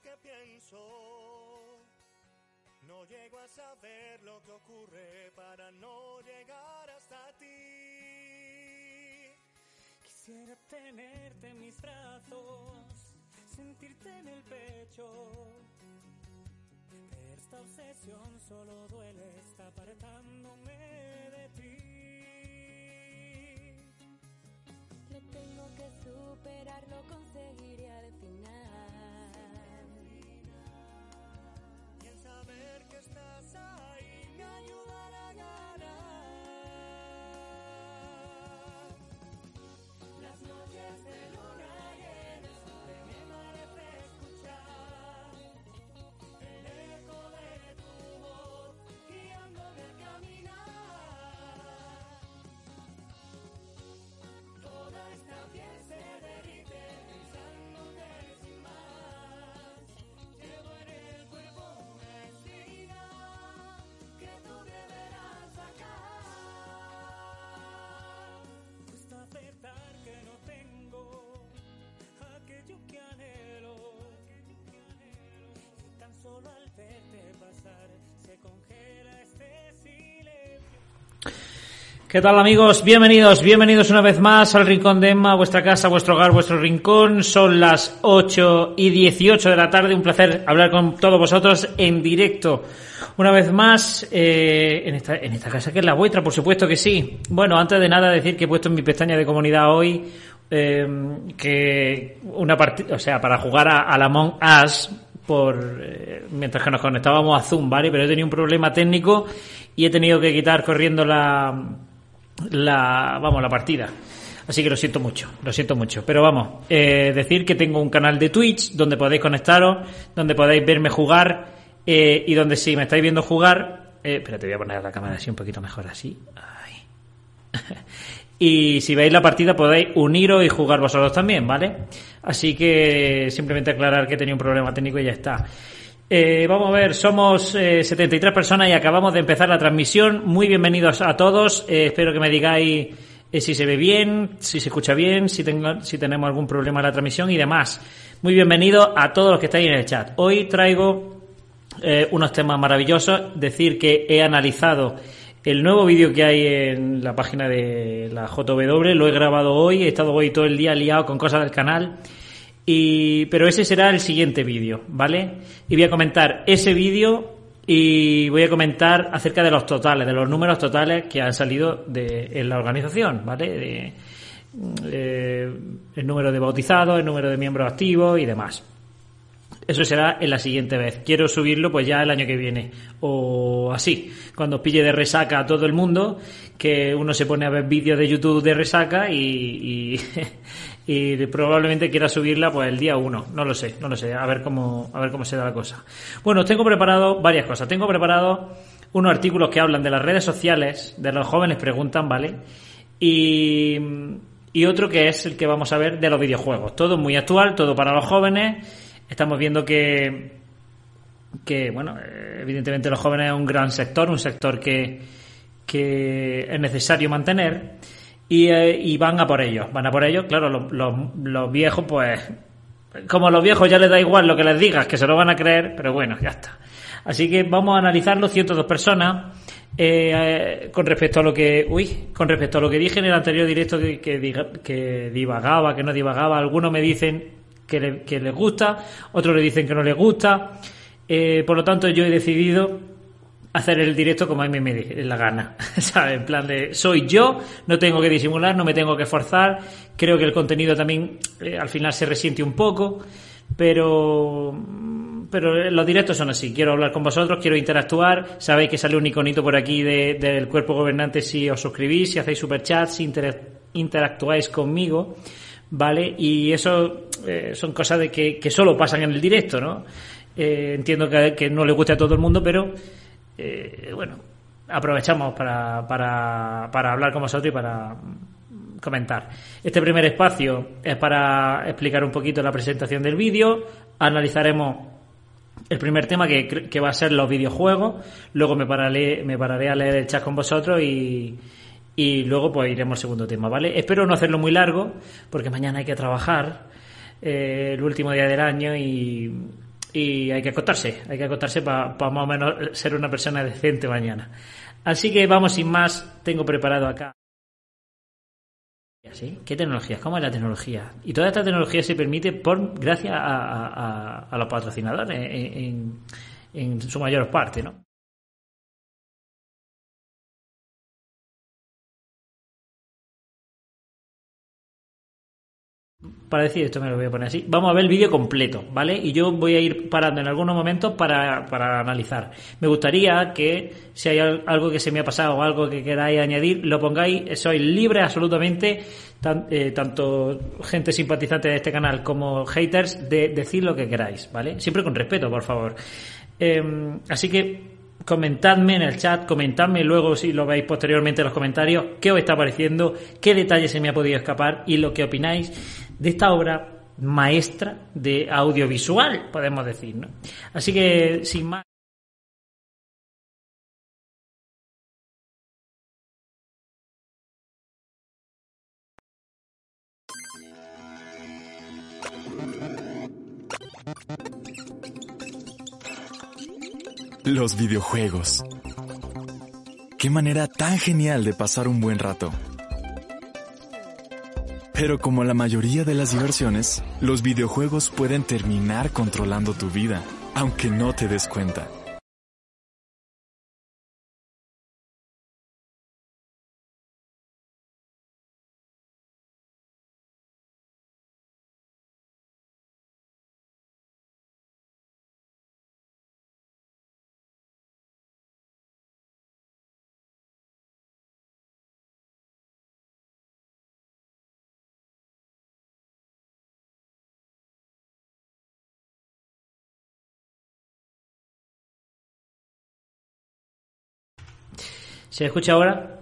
que pienso. No llego a saber lo que ocurre para no llegar hasta ti. Quisiera tenerte en mis brazos, sentirte en el pecho. Esta obsesión solo duele, está apartándome de ti. Lo tengo que superar, lo conseguiré al ¿Qué tal amigos? Bienvenidos, bienvenidos una vez más al Rincón de Emma, vuestra casa, vuestro hogar, vuestro rincón. Son las 8 y 18 de la tarde. Un placer hablar con todos vosotros en directo. Una vez más, eh, en, esta, en esta casa que es la vuestra, por supuesto que sí. Bueno, antes de nada decir que he puesto en mi pestaña de comunidad hoy eh, que una partida, o sea, para jugar a, a la Among Us por eh, mientras que nos conectábamos a Zoom, ¿vale? Pero he tenido un problema técnico y he tenido que quitar corriendo la la vamos la partida. Así que lo siento mucho, lo siento mucho. Pero vamos, eh, decir que tengo un canal de Twitch donde podéis conectaros, donde podéis verme jugar eh, y donde si me estáis viendo jugar, eh, espérate, voy a poner la cámara así un poquito mejor así. Y si veis la partida podéis uniros y jugar vosotros también, ¿vale? Así que simplemente aclarar que tenía un problema técnico y ya está. Eh, vamos a ver, somos eh, 73 personas y acabamos de empezar la transmisión. Muy bienvenidos a todos. Eh, espero que me digáis eh, si se ve bien, si se escucha bien, si, tengo, si tenemos algún problema en la transmisión y demás. Muy bienvenidos a todos los que estáis en el chat. Hoy traigo unos temas maravillosos. Decir que he analizado el nuevo vídeo que hay en la página de la JW. Lo he grabado hoy, he estado hoy todo el día liado con cosas del canal. Y, pero ese será el siguiente vídeo, ¿vale? Y voy a comentar ese vídeo y voy a comentar acerca de los totales, de los números totales que han salido de, en la organización, ¿vale? De, eh, el número de bautizados, el número de miembros activos y demás. Eso será en la siguiente vez. Quiero subirlo pues ya el año que viene. O así, cuando pille de resaca a todo el mundo, que uno se pone a ver vídeos de YouTube de resaca y, y, y probablemente quiera subirla pues el día 1. No lo sé, no lo sé. A ver cómo, a ver cómo se da la cosa. Bueno, tengo preparado varias cosas. Tengo preparado unos artículos que hablan de las redes sociales, de los jóvenes preguntan, ¿vale? Y, y otro que es el que vamos a ver de los videojuegos. Todo muy actual, todo para los jóvenes. Estamos viendo que, que bueno, eh, evidentemente los jóvenes es un gran sector, un sector que, que es necesario mantener y, eh, y van a por ellos, van a por ellos. Claro, los, los, los viejos, pues, como a los viejos ya les da igual lo que les digas, que se lo van a creer, pero bueno, ya está. Así que vamos a analizarlo 102 personas. Eh, con respecto a lo que uy con respecto a lo que dije en el anterior directo que, que, que divagaba que no divagaba algunos me dicen que, le- que les gusta otros le dicen que no les gusta Eh, por lo tanto yo he decidido hacer el directo como a mí me dé la gana ¿sabes? en plan de soy yo no tengo que disimular no me tengo que esforzar creo que el contenido también eh, al final se resiente un poco pero pero los directos son así. Quiero hablar con vosotros, quiero interactuar. Sabéis que sale un iconito por aquí de- del cuerpo gobernante si os suscribís, si hacéis superchats, si inter- interactuáis conmigo, ¿vale? Y eso eh, son cosas de que, que solo pasan en el directo, ¿no? Eh, entiendo que no le guste a todo el mundo, pero eh, bueno, aprovechamos para, para, hablar con vosotros y para comentar. Este primer espacio es para explicar un poquito la presentación del vídeo. Analizaremos el primer tema que, que va a ser los videojuegos. Luego me pararé, me pararé a leer el chat con vosotros y, y luego pues iremos al segundo tema, ¿vale? Espero no hacerlo muy largo porque mañana hay que trabajar eh, el último día del año y, y hay que acostarse, hay que acostarse para más o menos ser una persona decente mañana. Así que vamos sin más, tengo preparado acá. ¿Sí? ¿Qué tecnologías? ¿Cómo es la tecnología? Y toda esta tecnología se permite por gracias a, los patrocinadores en, en su mayor parte, ¿no? Para decir esto me lo voy a poner así. Vamos a ver el vídeo completo, ¿vale? Y yo voy a ir parando en algunos momentos para, para analizar. Me gustaría que si hay algo que se me ha pasado o algo que queráis añadir, lo pongáis. Soy libre absolutamente, eh, tanto gente simpatizante de este canal como haters, de decir lo que queráis, ¿vale? Siempre con respeto, por favor. Em, así que comentadme en el chat, comentadme luego si lo veis posteriormente en los comentarios, qué os está pareciendo, qué detalles se me ha podido escapar y lo que opináis de esta obra maestra de audiovisual, podemos decir, ¿no? Así que, sin más. Los videojuegos. Qué manera tan genial de pasar un buen rato. Pero como la mayoría de las diversiones, los videojuegos pueden terminar controlando tu vida, aunque no te des cuenta. ¿Se escucha ahora?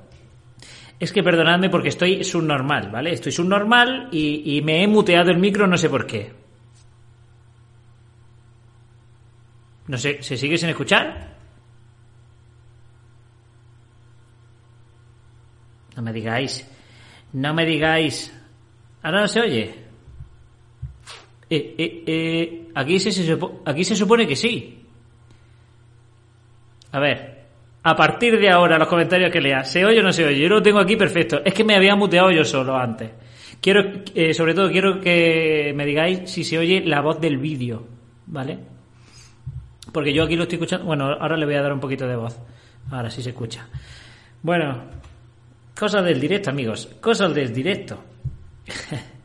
Es que perdonadme porque estoy subnormal, ¿vale? Estoy subnormal y, y me he muteado el micro, no sé por qué. No sé, ¿se sigue sin escuchar? No me digáis. No me digáis. Ahora no se oye. Eh, eh, eh, aquí, se, aquí se supone que sí. A ver a partir de ahora los comentarios que lea, ¿se oye o no se oye? Yo lo tengo aquí perfecto. Es que me había muteado yo solo antes. Quiero, eh, sobre todo, quiero que me digáis si se oye la voz del vídeo, ¿vale? Porque yo aquí lo estoy escuchando. Bueno, ahora le voy a dar un poquito de voz. Ahora sí se escucha. Bueno, cosas del directo, amigos. Cosas del directo.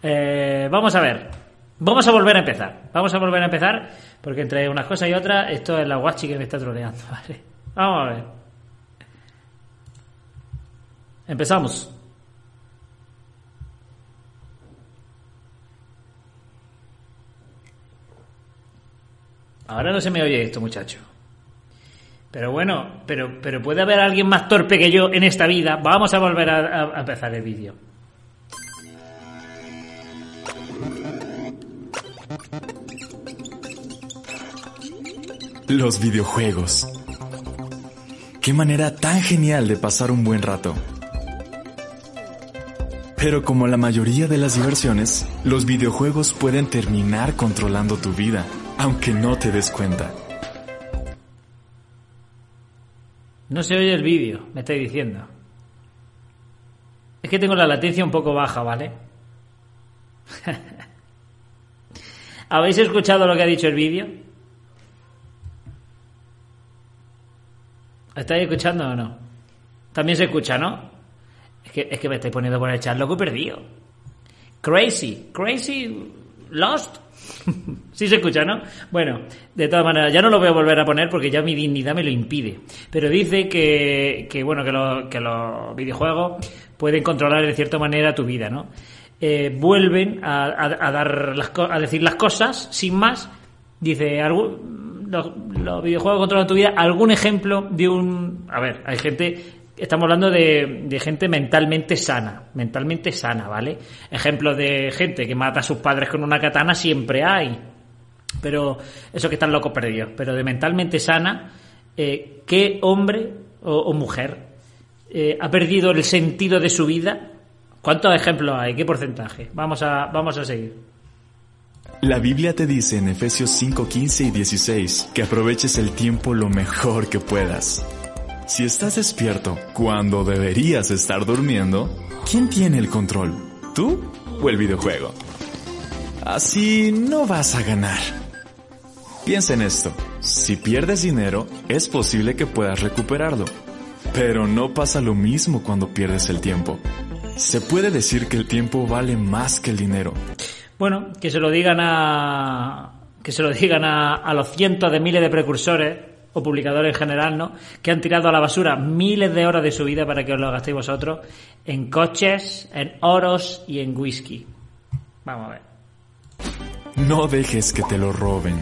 Eh, vamos a ver. Vamos a volver a empezar. Vamos a volver a empezar porque entre unas cosas y otras, esto es la guachi que me está troleando, ¿vale? Vamos a ver. Empezamos. Ahora no se me oye esto, muchacho. Pero bueno, pero, pero puede haber alguien más torpe que yo en esta vida. Vamos a volver a, a empezar el vídeo. Los videojuegos. Qué manera tan genial de pasar un buen rato. Pero como la mayoría de las diversiones, los videojuegos pueden terminar controlando tu vida, aunque no te des cuenta. No se oye el vídeo, me estoy diciendo. Es que tengo la latencia un poco baja, ¿vale? ¿Habéis escuchado lo que ha dicho el vídeo? ¿Estáis escuchando o no? También se escucha, ¿no? Es que, es que me estáis poniendo por el chat loco perdido. Crazy, crazy, lost. sí se escucha, ¿no? Bueno, de todas maneras, ya no lo voy a volver a poner porque ya mi dignidad me lo impide. Pero dice que, que bueno, que, que los videojuegos pueden controlar de cierta manera tu vida, ¿no? Eh, vuelven a, a, dar las, a decir las cosas sin más. Dice, algo, los, videojuegos controlan tu vida. ¿Algún ejemplo de un... A ver, hay gente... Estamos hablando de, gente mentalmente sana, mentalmente sana, ¿vale? Ejemplos de gente que mata a sus padres con una katana siempre hay. Pero eso que están locos perdidos. Pero de mentalmente sana, eh, ¿qué hombre o, mujer eh, ha perdido el sentido de su vida? ¿Cuántos ejemplos hay? ¿Qué porcentaje? Vamos a, vamos a seguir. La Biblia te dice en Efesios 5, 15 y 16 que aproveches el tiempo lo mejor que puedas. Si estás despierto cuando deberías estar durmiendo, ¿quién tiene el control? ¿Tú o el videojuego? Así no vas a ganar. Piensa en esto. Si pierdes dinero, es posible que puedas recuperarlo. Pero no pasa lo mismo cuando pierdes el tiempo. Se puede decir que el tiempo vale más que el dinero. Bueno, que se lo digan a que se lo digan a, a los cientos de miles de precursores o publicadores en general, ¿no? Que han tirado a la basura miles de horas de su vida para que os lo gastéis vosotros en coches, en oros y en whisky. Vamos a ver. No dejes que te lo roben.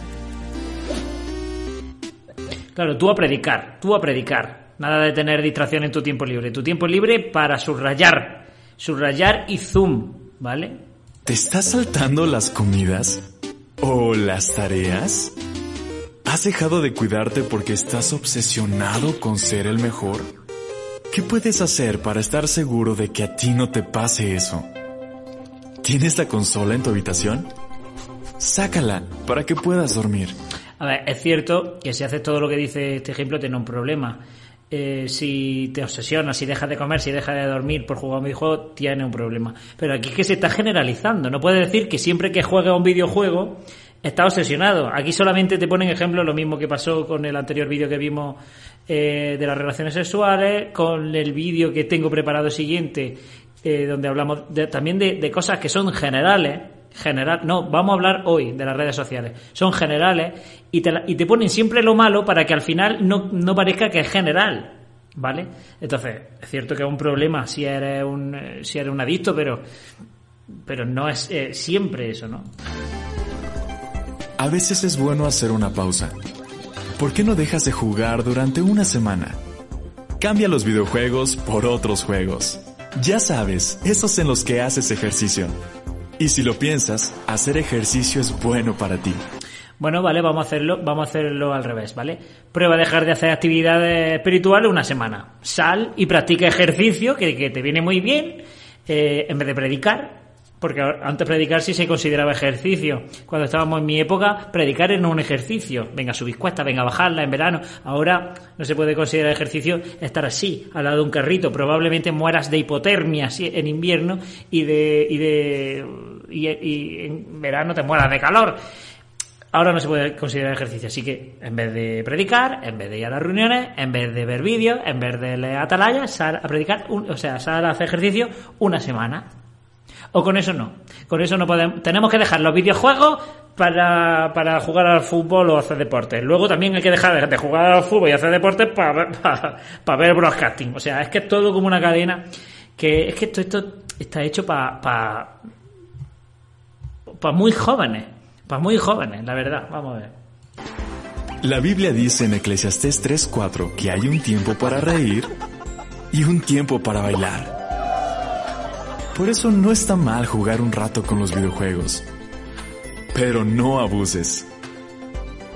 Claro, tú a predicar, tú a predicar. Nada de tener distracción en tu tiempo libre. Tu tiempo libre para subrayar, subrayar y zoom, ¿vale? ¿Te estás saltando las comidas? ¿O las tareas? ¿Has dejado de cuidarte porque estás obsesionado con ser el mejor? ¿Qué puedes hacer para estar seguro de que a ti no te pase eso? ¿Tienes la consola en tu habitación? Sácala para que puedas dormir. A ver, es cierto que si haces todo lo que dice este ejemplo, tiene un problema. Eh, si te obsesionas, si dejas de comer, si dejas de dormir por jugar a un videojuego, tiene un problema. Pero aquí es que se está generalizando. No puedes decir que siempre que juegas a un videojuego está obsesionado. Aquí solamente te ponen ejemplo lo mismo que pasó con el anterior vídeo que vimos eh, de las relaciones sexuales, con el vídeo que tengo preparado siguiente, eh, donde hablamos también de, de cosas que son generales general, no, vamos a hablar hoy de las redes sociales. Son generales y te, y te ponen siempre lo malo para que al final no, no parezca que es general. ¿Vale? Entonces, es cierto que es un problema si eres un, si eres un adicto, pero, pero no es eh, siempre eso, ¿no? A veces es bueno hacer una pausa. ¿Por qué no dejas de jugar durante una semana? Cambia los videojuegos por otros juegos. Ya sabes, esos en los que haces ejercicio. Y si lo piensas, hacer ejercicio es bueno para ti. Bueno, vale, vamos a hacerlo, vamos a hacerlo al revés, ¿vale? Prueba a dejar de hacer actividades espirituales una semana. Sal y practica ejercicio, que, que te viene muy bien, eh, en vez de predicar, porque antes predicar sí se consideraba ejercicio. Cuando estábamos en mi época, predicar era un ejercicio. Venga, subir cuesta, venga, bajarla en verano. Ahora no se puede considerar ejercicio estar así, al lado de un carrito. Probablemente mueras de hipotermia en invierno y de, y de, y, y en verano te mueras de calor. Ahora no se puede considerar ejercicio, así que en vez de predicar, en vez de ir a las reuniones, en vez de ver vídeos, en vez de leer atalayas, sal a predicar, un, o sea, sal a hacer ejercicio una semana. O con eso no. Con eso no podemos. Tenemos que dejar los videojuegos para, para jugar al fútbol o hacer deporte. Luego también hay que dejar de jugar al fútbol y hacer deporte para, para, para ver broadcasting. O sea, es que es todo como una cadena que es que esto, esto está hecho para para para muy jóvenes. Para muy jóvenes, la verdad. Vamos a ver. La Biblia dice en Eclesiastés 3:4 que hay un tiempo para reír y un tiempo para bailar. Por eso no está mal jugar un rato con los videojuegos. Pero no abuses.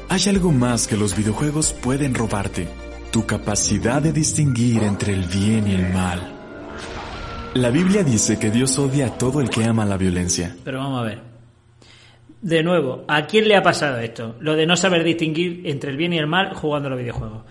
Hay algo más que los videojuegos pueden robarte. Tu capacidad de distinguir entre el bien y el mal. La Biblia dice que Dios odia a todo el que ama la violencia. Pero vamos a ver. De nuevo, ¿a quién le ha pasado esto? Lo de no saber distinguir entre el bien y el mal jugando a los videojuegos.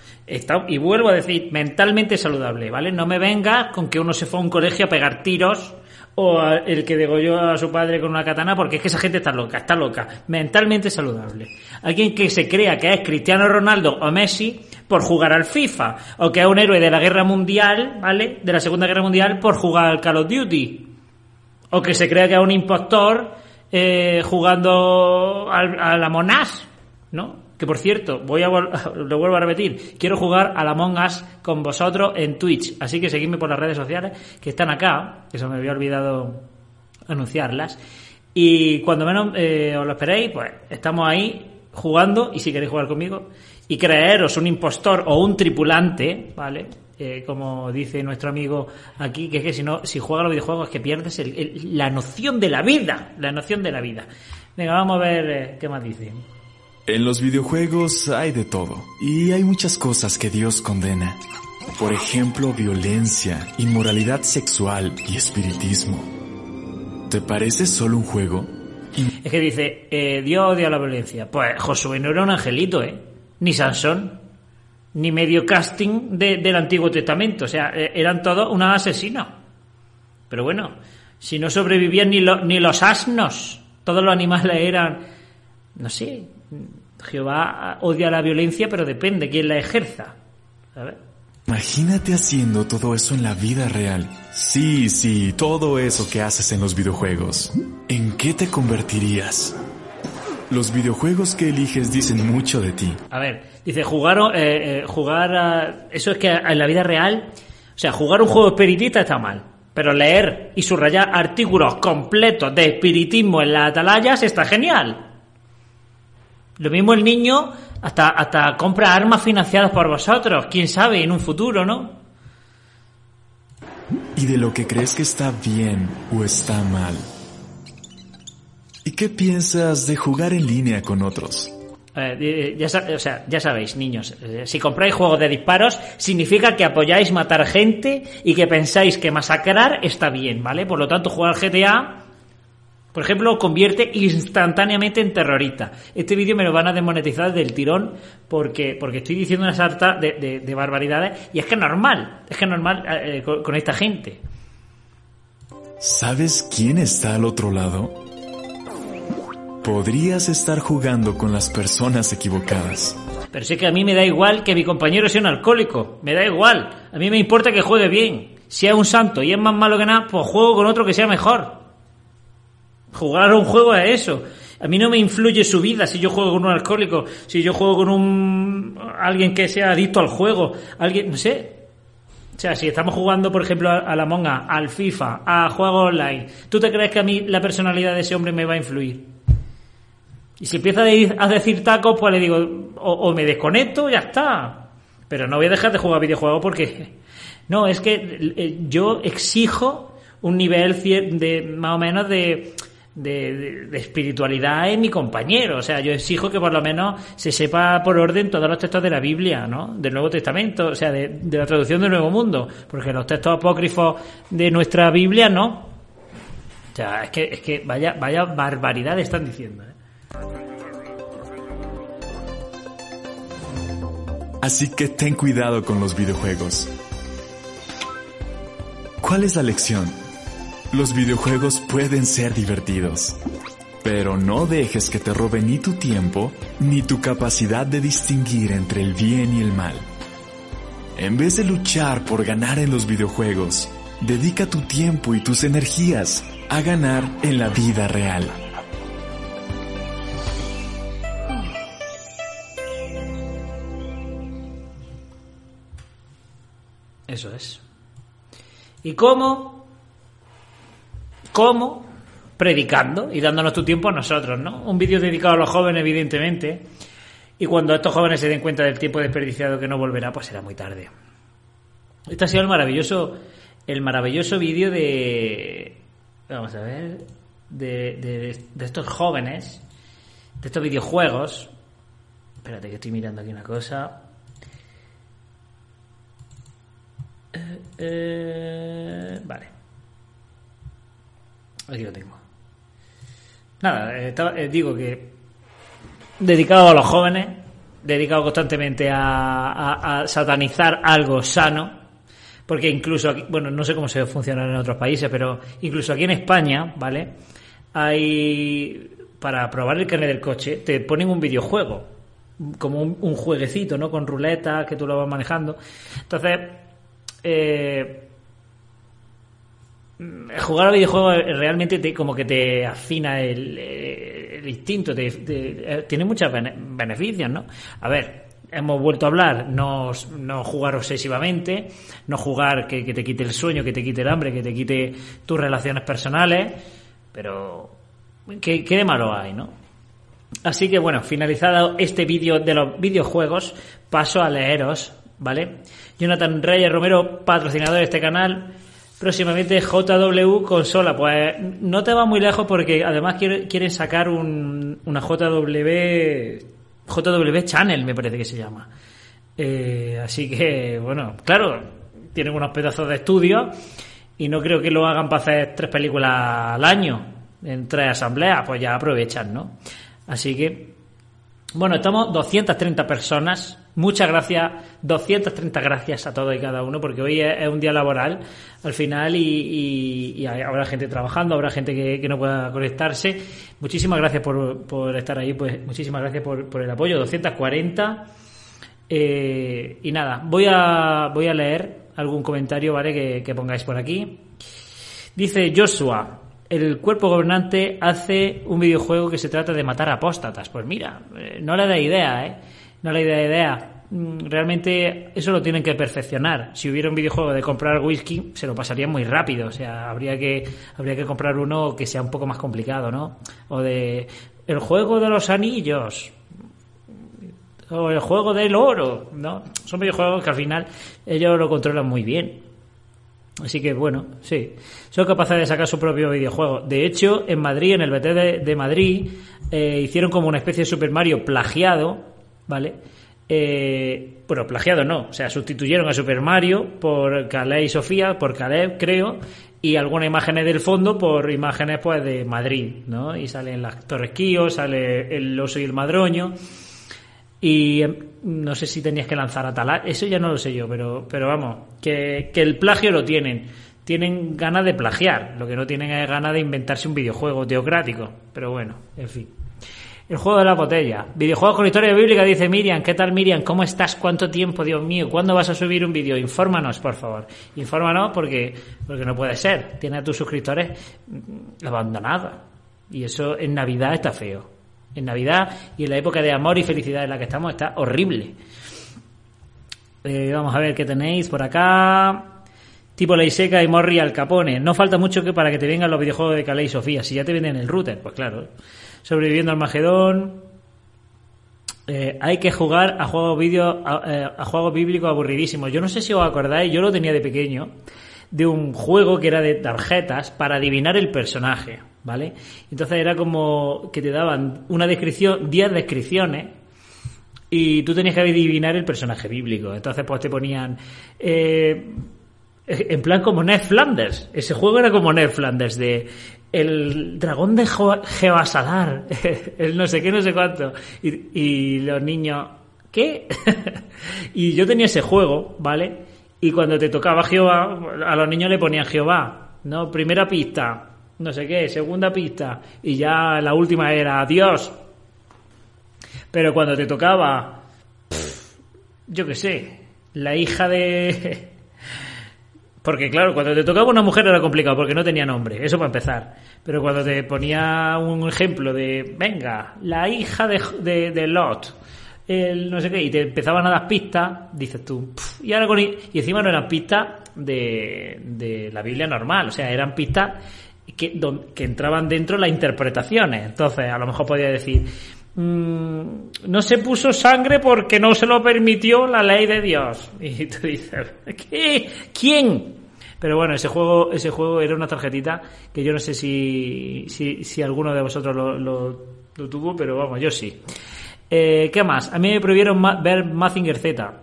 Y vuelvo a decir, mentalmente saludable, ¿vale? No me vengas con que uno se fue a un colegio a pegar tiros o el que degolló a su padre con una katana, porque es que esa gente está loca, está loca, mentalmente saludable. Alguien que se crea que es Cristiano Ronaldo o Messi por jugar al FIFA, o que es un héroe de la guerra mundial, ¿vale? De la Segunda Guerra Mundial por jugar al Call of Duty. O que se crea que es un impostor eh, jugando al, a la Monas, ¿no? Que por cierto, voy a lo vuelvo a repetir, quiero jugar a la Among Us con vosotros en Twitch, así que seguidme por las redes sociales que están acá, que se me había olvidado anunciarlas. Y cuando menos eh, os lo esperéis, pues estamos ahí jugando y si queréis jugar conmigo y creeros un impostor o un tripulante, ¿vale? Eh, como dice nuestro amigo aquí, que es que si no, si juegas los videojuegos es que pierdes la noción de la vida, la noción de la vida. Venga, vamos a ver eh, qué más dice. En los videojuegos hay de todo, y hay muchas cosas que Dios condena. Por ejemplo, violencia, inmoralidad sexual y espiritismo. ¿Te parece solo un juego? Es que dice, eh, Dios odia la violencia. Pues Josué no era un angelito, ¿eh? Ni Sansón, ni medio casting de- del Antiguo Testamento. O sea, eh, eran todos unos asesinos. Pero bueno, si no sobrevivían ni, lo- ni los asnos, todos los animales eran, no sé, Jehová odia la violencia, pero depende quién la ejerza. ¿sabes? Imagínate haciendo todo eso en la vida real. Sí, sí, todo eso que haces en los videojuegos. ¿En qué te convertirías? Los videojuegos que eliges dicen mucho de ti. A ver, dice, jugar, eh, eh, jugar a- Eso es que en la vida real... O sea, jugar un juego espiritista está mal. Pero leer y subrayar artículos completos de espiritismo en las atalayas está genial. Lo mismo el niño hasta, hasta compra armas financiadas por vosotros. Quién sabe, en un futuro, ¿no? Y de lo que crees que está bien o está mal. ¿Y qué piensas de jugar en línea con otros? Eh, ya, sa- o sea, ya sabéis, niños, eh, si compráis juegos de disparos, significa que apoyáis matar gente y que pensáis que masacrar está bien, ¿vale? Por lo tanto, jugar GTA, por ejemplo, convierte instantáneamente en terrorista. Este vídeo me lo van a desmonetizar del tirón porque, porque estoy diciendo una sarta de, de- de barbaridades y es que es normal, es que es normal eh, eh, con, con esta gente. ¿Sabes quién está al otro lado? Podrías estar jugando con las personas equivocadas. Pero sé que a mí me da igual que mi compañero sea un alcohólico. Me da igual. A mí me importa que juegue bien. Si es un santo y es más malo que nada, pues juego con otro que sea mejor. Jugar a un juego es eso. A mí no me influye su vida si yo juego con un alcohólico, si yo juego con un alguien que sea adicto al juego, alguien, no sé. O sea, si estamos jugando, por ejemplo, a la Monga, al FIFA, a juegos online, ¿tú te crees que a mí la personalidad de ese hombre me va a influir? Y si empieza a de- a decir tacos, pues le digo, o, o me desconecto, ya está. Pero no voy a dejar de jugar videojuegos porque... No, es que eh, yo exijo un nivel de más o menos de, de, espiritualidad en mi compañero. O sea, yo exijo que por lo menos se sepa por orden todos los textos de la Biblia, ¿no? Del Nuevo Testamento, o sea, de, de la traducción del Nuevo Mundo. Porque los textos apócrifos de nuestra Biblia no. O sea, es que, es que vaya, vaya barbaridad están diciendo, ¿eh? Así que ten cuidado con los videojuegos. ¿Cuál es la lección? Los videojuegos pueden ser divertidos, pero no dejes que te roben ni tu tiempo ni tu capacidad de distinguir entre el bien y el mal. En vez de luchar por ganar en los videojuegos, dedica tu tiempo y tus energías a ganar en la vida real. Eso es. ¿Y cómo? ¿Cómo? Predicando y dándonos tu tiempo a nosotros, ¿no? Un vídeo dedicado a los jóvenes, evidentemente. Y cuando estos jóvenes se den cuenta del tiempo desperdiciado que no volverá, pues será muy tarde. Este ha sido el maravilloso, el maravilloso vídeo de, vamos a ver, de, de, de estos jóvenes, de estos videojuegos. Espérate que estoy mirando aquí una cosa. Eh, vale. Aquí lo tengo. Nada, eh, eh, digo que dedicado a los jóvenes, dedicado constantemente a satanizar algo sano, porque incluso aquí, bueno, no sé cómo se funciona en otros países, pero incluso aquí en España, ¿vale? Hay, para probar el carnet del coche, te ponen un videojuego, como un, un jueguecito, ¿no? Con ruletas que tú lo vas manejando. Entonces, eh, jugar a videojuegos realmente te, como que te afina el, eh, el instinto, te- te- eh, tiene muchos bene- beneficios, ¿no? A ver, hemos vuelto a hablar, no, no jugar obsesivamente, no jugar que, que te quite el sueño, que te quite el hambre, que te quite tus relaciones personales, pero ¿qué, qué de malo hay, no? Así que bueno, finalizado este vídeo de los videojuegos, paso a leeros, ¿vale? Jonathan Reyes Romero, patrocinador de este canal. Próximamente JW Consola. Pues no te va muy lejos porque además quiere- quieren sacar un, una JW, JW Channel, me parece que se llama. Eh, así que, bueno, claro, tienen unos pedazos de estudio y no creo que lo hagan para hacer tres películas al año. en tres asambleas, pues ya aprovechan, ¿no? Así que, bueno, estamos 230 personas. Muchas gracias, 230 gracias a todos y cada uno, porque hoy es, un día laboral al final y, habrá gente trabajando, habrá gente que, no pueda conectarse. Muchísimas gracias por, estar ahí, pues muchísimas gracias por, el apoyo. 240. Eh, y nada, voy a, voy a leer algún comentario, ¿vale? Que, que pongáis por aquí. Dice Joshua, el cuerpo gobernante hace un videojuego que se trata de matar apóstatas. Pues mira, eh, no le da idea, ¿eh? No le da idea. Mm, realmente eso lo tienen que perfeccionar. Si hubiera un videojuego de comprar whisky, se lo pasaría muy rápido. O sea, habría que, habría que comprar uno que sea un poco más complicado, ¿no? O de el juego de los anillos. O el juego del oro, ¿no? Son videojuegos que al final ellos lo controlan muy bien. Así que bueno, sí, son capaces de sacar su propio videojuego. De hecho, en Madrid, en el BT de, Madrid, eh, hicieron como una especie de Super Mario plagiado, ¿vale? Eh, bueno, plagiado no, o sea, sustituyeron a Super Mario por Calais y Sofía, por Calais, creo, y algunas imágenes del fondo por imágenes pues de Madrid, ¿no? Y salen las Torres Quío, sale el oso y el madroño. Y em, no sé si tenías que lanzar a talar, eso ya no lo sé yo, pero, pero vamos, que, que el plagio lo tienen. Tienen ganas de plagiar, lo que no tienen es ganas de inventarse un videojuego teocrático. Pero bueno, en fin. El juego de la botella. Videojuegos con historia bíblica, dice Miriam. ¿Qué tal, Miriam? ¿Cómo estás? ¿Cuánto tiempo, Dios mío? ¿Cuándo vas a subir un vídeo? Infórmanos, por favor. Infórmanos porque, porque no puede ser. Tiene a tus suscriptores abandonados. Y eso en Navidad está feo en Navidad y en la época de amor y felicidad en la que estamos está horrible. Eh, vamos a ver qué tenéis por acá. Tipo Ley Seca y Morri al Capone. No falta mucho que para que te vengan los videojuegos de Calais y Sofía. Si ya te vienen el router, pues claro. Sobreviviendo al Magedón. Eh, hay que jugar a juegos vídeo a, eh, juegos bíblicos aburridísimos. Yo no sé si os acordáis, yo lo tenía de pequeño, de un juego que era de tarjetas para adivinar el personaje. ¿vale? Entonces era como que te daban una descripción, 10 descripciones, y tú tenías que adivinar el personaje bíblico. Entonces, pues te ponían. Eh, en plan como Ned Flanders. Ese juego era como Ned Flanders, de el dragón de Jeoasadar, el no sé qué, no sé cuánto. Y, los niños, ¿qué? y yo tenía ese juego, ¿vale? Y cuando te tocaba Jehová, a los niños le ponían Jehová, ¿no? Primera pista, no sé qué, segunda pista, y ya la última era adiós. Pero cuando te tocaba, yo qué sé, la hija de... Porque claro, cuando te tocaba una mujer era complicado porque no tenía nombre, eso para empezar. Pero cuando te ponía un ejemplo de, venga, la hija de, de, Lot, el no sé qué, y te empezaban a dar pistas, dices tú, y ahora con... Y encima no eran pistas de, de la Biblia normal, o sea, eran pistas que, que entraban dentro las interpretaciones. Entonces, a lo mejor podía decir, no se puso sangre porque no se lo permitió la ley de Dios. Y tú dices, ¿qué? ¿Quién? Pero bueno, ese juego, ese juego era una tarjetita que yo no sé si, si, si alguno de vosotros lo, tuvo, pero vamos, yo sí. Eh, ¿Qué más? A mí me prohibieron ver Mazinger Z.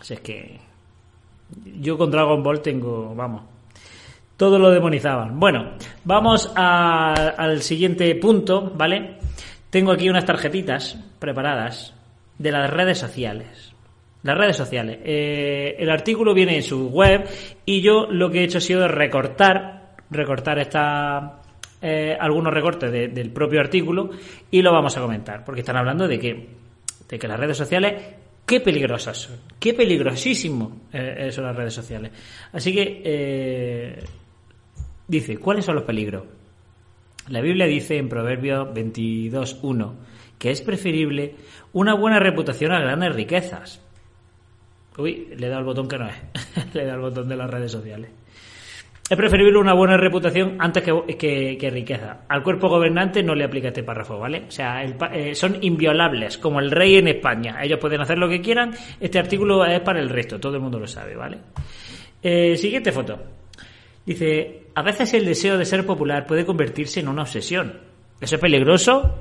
Así es que yo con Dragon Ball tengo, vamos, todo lo demonizaban. Bueno, vamos al siguiente punto, ¿vale? Tengo aquí unas tarjetitas preparadas de las redes sociales. Las redes sociales. Eh, el artículo viene en su web y yo lo que he hecho ha sido recortar, recortar esta, eh, algunos recortes del propio artículo y lo vamos a comentar, porque están hablando de que, de que las redes sociales qué peligrosas son, qué peligrosísimo eh, son las redes sociales. Así que Dice, ¿cuáles son los peligros? La Biblia dice en Proverbios 22.1 que es preferible una buena reputación a grandes riquezas. Uy, le he dado el botón que no es. le he dado el botón de las redes sociales. Es preferible una buena reputación antes que, riqueza. Al cuerpo gobernante no le aplica este párrafo, ¿vale? O sea, eh, son inviolables, como el rey en España. Ellos pueden hacer lo que quieran. Este artículo es para el resto, todo el mundo lo sabe, ¿vale? Eh, siguiente foto. Dice, a veces el deseo de ser popular puede convertirse en una obsesión. ¿Eso es peligroso?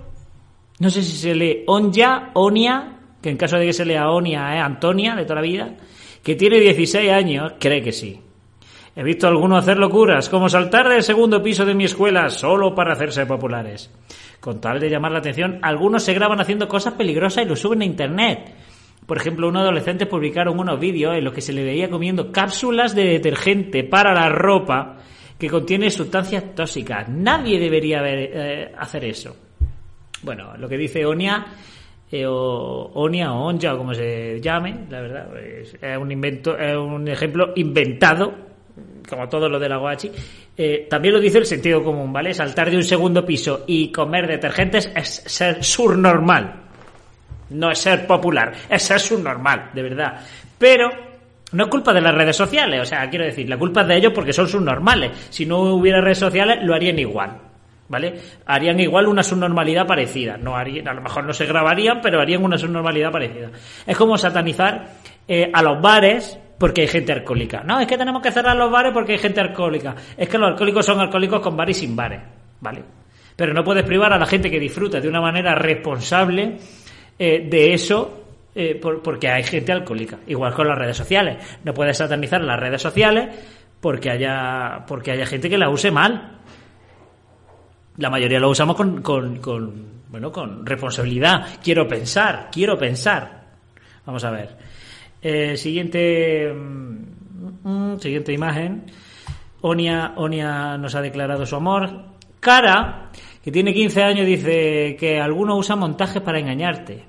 No sé si se lee Onya, Onia, que en caso de que se lea Onia es Antonia de toda la vida, que tiene 16 años, cree que sí. He visto a algunos hacer locuras, como saltar del segundo piso de mi escuela solo para hacerse populares. Con tal de llamar la atención, algunos se graban haciendo cosas peligrosas y lo suben a internet. Por ejemplo, unos adolescentes publicaron unos vídeos en los que se le veía comiendo cápsulas de detergente para la ropa que contiene sustancias tóxicas. Nadie debería eh, hacer eso. Bueno, lo que dice Onia, eh, o Onia o Onja, o como se llame, la verdad, pues, es un invento, es un ejemplo inventado, como todo lo de la guachi. Eh, también lo dice el sentido común, ¿vale? Saltar de un segundo piso y comer detergentes es ser subnormal. No es ser popular, es ser subnormal, de verdad. Pero no es culpa de las redes sociales, o sea, quiero decir, la culpa es de ellos porque son subnormales. Si no hubiera redes sociales, lo harían igual. ¿Vale? Harían igual una subnormalidad parecida. No harían, a lo mejor no se grabarían, pero harían una subnormalidad parecida. Es como satanizar eh, a los bares porque hay gente alcohólica. No, es que tenemos que cerrar los bares porque hay gente alcohólica. Es que los alcohólicos son alcohólicos con bares y sin bares. ¿Vale? Pero no puedes privar a la gente que disfruta de una manera responsable eh, de eso eh, porque hay gente alcohólica. Igual con las redes sociales. No puedes satanizar las redes sociales porque haya, porque haya gente que la use mal. La mayoría lo usamos con, con, bueno, con responsabilidad. Quiero pensar, quiero pensar. Vamos a ver. Eh, siguiente, mm, mm, siguiente imagen. Onia, Onia nos ha declarado su amor. Cara, que tiene 15 años, dice que algunos usan montajes para engañarte.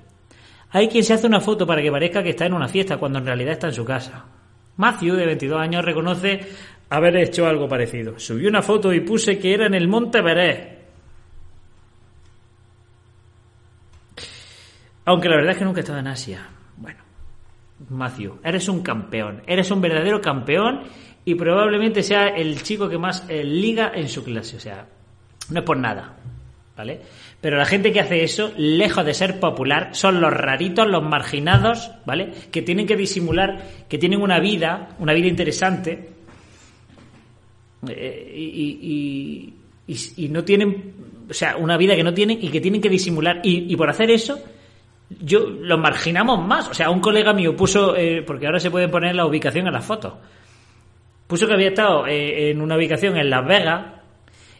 Hay quien se hace una foto para que parezca que está en una fiesta cuando en realidad está en su casa. Matthew, de 22 años, reconoce haber hecho algo parecido. Subió una foto y puse que era en el Monte Veré. Aunque la verdad es que nunca he estado en Asia. Bueno, Matthew, eres un campeón. Eres un verdadero campeón y probablemente sea el chico que más eh, liga en su clase. O sea, no es por nada. ¿Vale? Pero la gente que hace eso, lejos de ser popular, son los raritos, los marginados, ¿vale? Que tienen que disimular, que tienen una vida, una vida interesante, eh, y, no tienen, o sea, una vida que no tienen y que tienen que disimular. Y, por hacer eso, yo los marginamos más. O sea, un colega mío puso, eh, porque ahora se puede poner la ubicación en las fotos, puso que había estado eh, en una ubicación en Las Vegas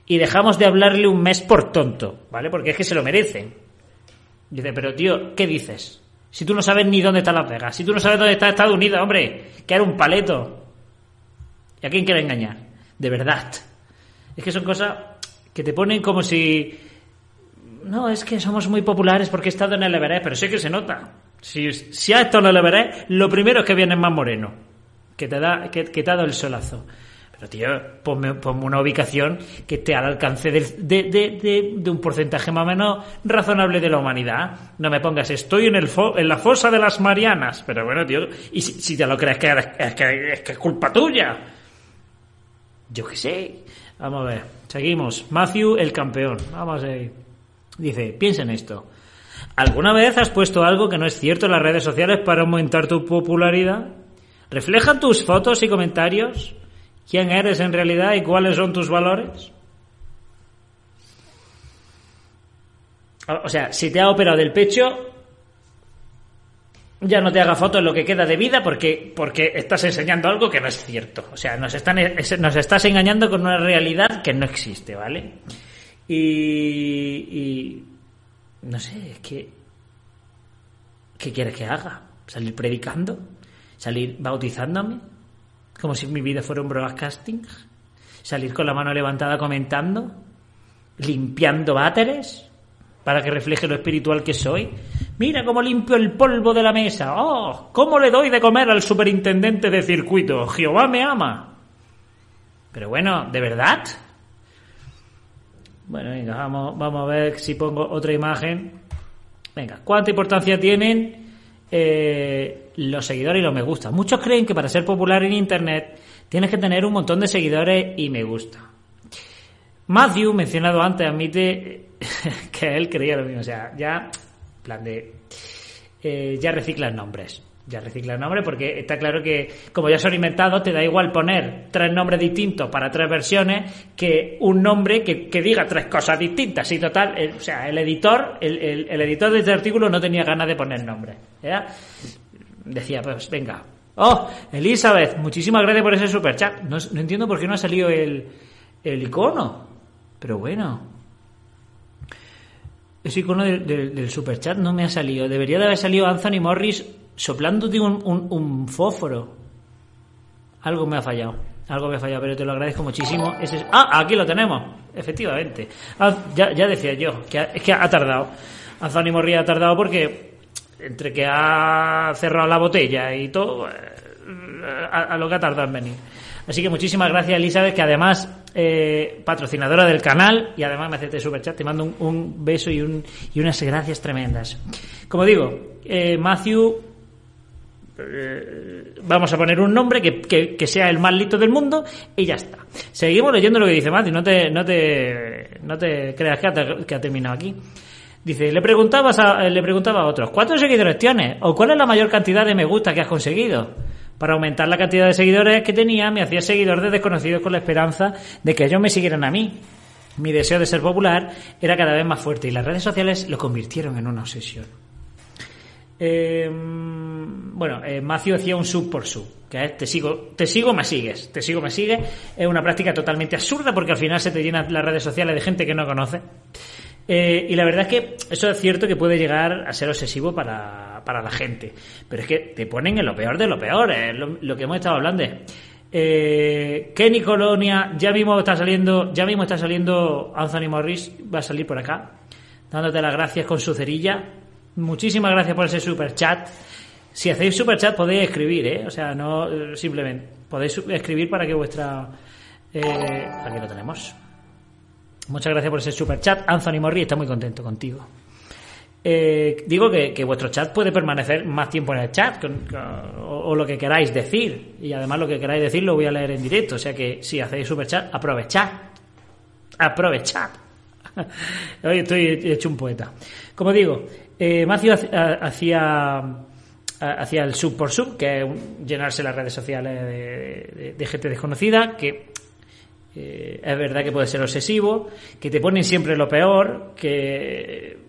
y dejamos de hablarle un mes por tonto, ¿vale? Porque es que se lo merecen. Dice, pero tío, ¿qué dices? Si tú no sabes ni dónde está Las Vegas, si tú no sabes dónde está Estados Unidos, hombre, que era un paleto. ¿Y a quién quiere engañar? De verdad. Es que son cosas que te ponen como si... No, es que somos muy populares porque he estado en el Everest, pero sé que se nota. Si, si has estado en el Everest, lo primero es que vienes más moreno, que te, da, que, que te ha dado el solazo. Pero, tío, ponme, una ubicación que esté al alcance de, un porcentaje más o menos razonable de la humanidad. No me pongas, estoy en, el en la fosa de las Marianas. Pero bueno, tío, y si, te lo crees que es, que es, culpa tuya. Yo qué sé. Vamos a ver, seguimos. Matthew, el campeón. Vamos a ver. Dice, piensa en esto. ¿Alguna vez has puesto algo que no es cierto en las redes sociales para aumentar tu popularidad? ¿Reflejan tus fotos y comentarios? Quién eres en realidad y cuáles son tus valores? O sea, si te ha operado del pecho, ya no te haga fotos lo que queda de vida porque, porque estás enseñando algo que no es cierto. O sea, nos, están, nos estás engañando con una realidad que no existe, ¿vale? Y, y no sé, es que... ¿Qué quieres que haga? ¿Salir predicando? ¿Salir bautizándome? Como si mi vida fuera un broadcasting, salir con la mano levantada comentando, limpiando váteres para que refleje lo espiritual que soy. Mira cómo limpio el polvo de la mesa. Oh, cómo le doy de comer al superintendente de circuito. Jehová me ama. Pero bueno, ¿de verdad? Bueno, venga, vamos, vamos a ver si pongo otra imagen. Venga, ¿cuánta importancia tienen eh, los seguidores y los me gusta. Muchos creen que para ser popular en Internet tienes que tener un montón de seguidores y me gusta. Matthew, mencionado antes, admite que él creía lo mismo. O sea, ya, plan de. Eh, ya recicla nombres. Ya recicla nombres porque está claro que, como ya son inventados, te da igual poner tres nombres distintos para tres versiones que un nombre que, diga tres cosas distintas. Y total, o sea, el editor, el, editor de este artículo no tenía ganas de poner nombres decía, pues venga, Oh, Elizabeth, muchísimas gracias por ese super chat. No, no entiendo por qué no ha salido el, el icono. Pero bueno. Ese icono del, del, super chat no me ha salido. Debería de haber salido Anthony Morris soplándote un, un, fósforo. Algo me ha fallado. Algo me ha fallado, pero te lo agradezco muchísimo. Ese es- Ah, aquí lo tenemos. Efectivamente. Ah, ya, ya decía yo, que es que ha tardado. Anthony Morris ha tardado porque entre que ha cerrado la botella y todo, eh, a, lo que ha tardado en venir. Así que muchísimas gracias, Elizabeth, que además eh, patrocinadora del canal y además me acepte super chat. Te mando un, un beso y, un, y unas gracias tremendas. Como digo, eh, Matthew, eh, vamos a poner un nombre que, que- que sea el más listo del mundo y ya está. Seguimos leyendo lo que dice Matthew, no te, no te, no te creas que ha, que ha terminado aquí. Dice, le preguntabas a, le preguntaba a otros, ¿cuántos seguidores tienes? ¿O cuál es la mayor cantidad de me gusta que has conseguido? Para aumentar la cantidad de seguidores que tenía, me hacía seguidor de desconocidos con la esperanza de que ellos me siguieran a mí. Mi deseo de ser popular era cada vez más fuerte y las redes sociales lo convirtieron en una obsesión. Eh, bueno, eh, Macio hacía un sub por sub, que es te sigo, te sigo, me sigues, te sigo, me sigues. Es una práctica totalmente absurda porque al final se te llenan las redes sociales de gente que no conoce. Eh, y la verdad es que eso es cierto que puede llegar a ser obsesivo para, para la gente. Pero es que te ponen en lo peor de lo peor, es lo, lo que hemos estado hablando. Eh, Kenny Colonia, ya mismo está saliendo, ya mismo está saliendo Anthony Morris, va a salir por acá, dándote las gracias con su cerilla. Muchísimas gracias por ese super chat. Si hacéis super chat podéis escribir, ¿eh? O sea, no eh, simplemente podéis escribir para que vuestra eh, aquí lo tenemos. Muchas gracias por ese super chat. Anthony Morri está muy contento contigo. Eh, digo que, que vuestro chat puede permanecer más tiempo en el chat con- o, lo que queráis decir. Y además lo que queráis decir lo voy a leer en directo. O sea que si hacéis super chat, aprovechad. Aprovechad. Hoy estoy hecho un poeta. Como digo, eh, hacía el sub por sub, que es llenarse las redes sociales de- de gente desconocida, que eh, es verdad que puede ser obsesivo, que te ponen siempre lo peor, que,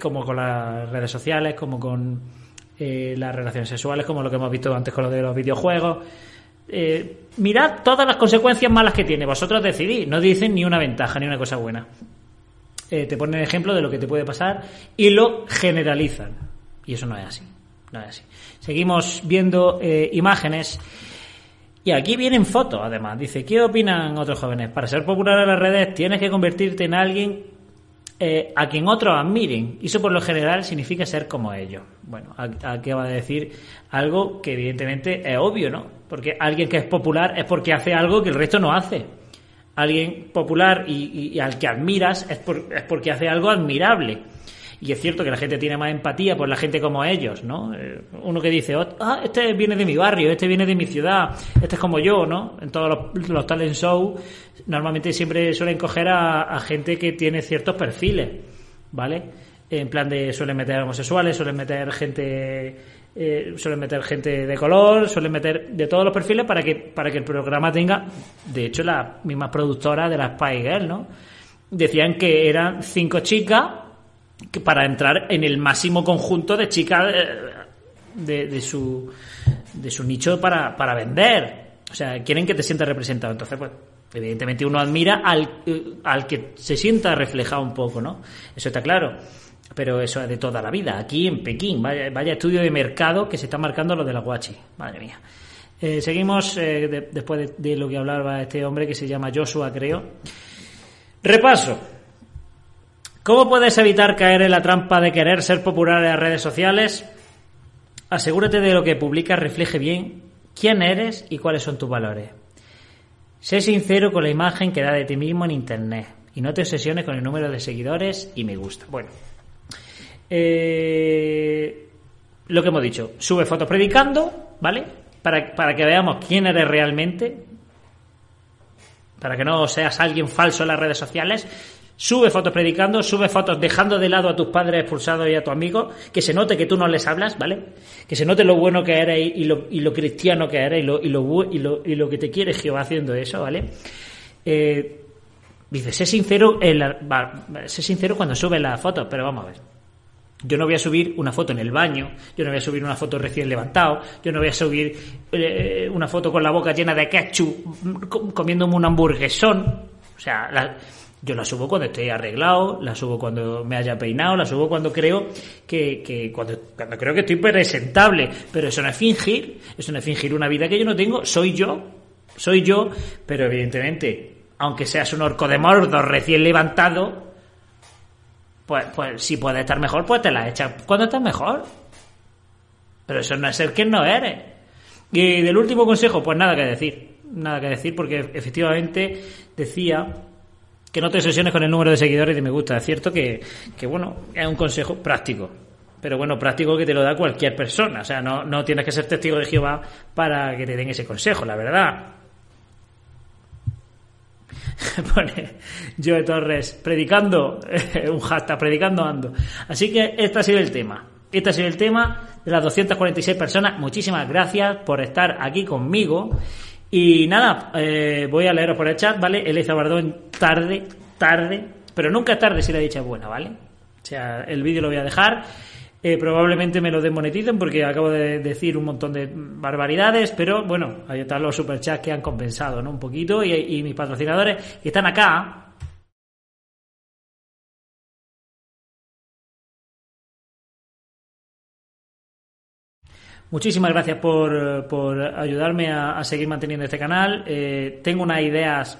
como con las redes sociales, como con eh, las relaciones sexuales, como lo que hemos visto antes con lo de los videojuegos. Eh, mirad todas las consecuencias malas que tiene, vosotros decidís, no dicen ni una ventaja ni una cosa buena. Eh, te ponen ejemplo de lo que te puede pasar y lo generalizan. Y eso no es así. No es así. Seguimos viendo imágenes. Y aquí vienen fotos, además. Dice, ¿qué opinan otros jóvenes? Para ser popular en las redes tienes que convertirte en alguien eh, a quien otros admiren. Y eso por lo general significa ser como ellos. Bueno, aquí va a decir algo que evidentemente es obvio, ¿no? Porque alguien que es popular es porque hace algo que el resto no hace. Alguien popular y, al que admiras es, es porque hace algo admirable. Y es cierto que la gente tiene más empatía por la gente como ellos, ¿no? Eh, Uno que dice, "Oh, ah, este viene de mi barrio, este viene de mi ciudad, este es como yo, ¿no? En todos los, talent shows normalmente siempre suelen coger a, gente que tiene ciertos perfiles, ¿vale? En plan de suelen meter homosexuales, suelen meter gente eh, suelen meter gente de color, suelen meter de todos los perfiles para que para que el programa tenga, de hecho las mismas productoras de las Spy Girls, ¿no? Decían que eran cinco chicas para entrar en el máximo conjunto de chicas eh, de, de su de su nicho para, para vender. O sea, quieren que te sientas representado. Entonces, pues, evidentemente uno admira al, eh, al que se sienta reflejado un poco, ¿no? Eso está claro. Pero eso es de toda la vida. Aquí en Pekín, vaya, vaya estudio de mercado que se está marcando lo de la guachi. Madre mía. Eh, seguimos eh, de- después de, de lo que hablaba este hombre que se llama Joshua, creo. Repaso. ¿Cómo puedes evitar caer en la trampa de querer ser popular en las redes sociales? Asegúrate de lo que publicas refleje bien quién eres y cuáles son tus valores. Sé sincero con la imagen que da de ti mismo en Internet y no te obsesiones con el número de seguidores y me gusta. Bueno, eh, lo que hemos dicho, sube fotos predicando, ¿vale? Para, para que veamos quién eres realmente, para que no seas alguien falso en las redes sociales. Sube fotos predicando, sube fotos dejando de lado a tus padres expulsados y a tu amigo, que se note que tú no les hablas, ¿vale? Que se note lo bueno que eres y, lo, y lo cristiano que eres y lo, y, lo, y, lo, y lo que te quiere Jehová haciendo eso, ¿vale? Eh, dice, sé sincero, en la- sé sincero cuando sube las fotos, pero vamos a ver. Yo no voy a subir una foto en el baño, yo no voy a subir una foto recién levantado, yo no voy a subir eh, una foto con la boca llena de ketchup comiéndome un hamburguesón. O sea, yo la subo cuando estoy arreglado, la subo cuando me haya peinado, la subo cuando creo que, cuando creo que estoy presentable. Pero eso no es fingir, eso no es fingir una vida que yo no tengo, soy yo, soy yo, pero evidentemente, aunque seas un orco de mordo recién levantado, pues, pues si puedes estar mejor, pues te la echas cuando estás mejor. Pero eso no es ser quien no eres. Y del último consejo, pues nada que decir. Nada que decir, porque efectivamente decía que no te sesiones con el número de seguidores y me gusta. Es cierto que, que, bueno, es un consejo práctico. Pero bueno, práctico que te lo da cualquier persona. O sea, no, no tienes que ser testigo de Jehová para que te den ese consejo, la verdad. pone Joe Torres, predicando, un hashtag, predicando ando. Así que este ha sido el tema. Este ha sido el tema de las 246 personas. Muchísimas gracias por estar aquí conmigo. Y nada, eh, voy a leeros por el chat, ¿vale? Elisa Bardón, tarde, tarde, pero nunca tarde si la dicha es buena, ¿vale? O sea, el vídeo lo voy a dejar. Eh, probablemente me lo desmoneticen porque acabo de decir un montón de barbaridades, pero bueno, ahí están los superchats que han compensado, ¿no? Un poquito y, mis patrocinadores que están acá. Muchísimas gracias por, por ayudarme a, seguir manteniendo este canal. Eh, tengo unas ideas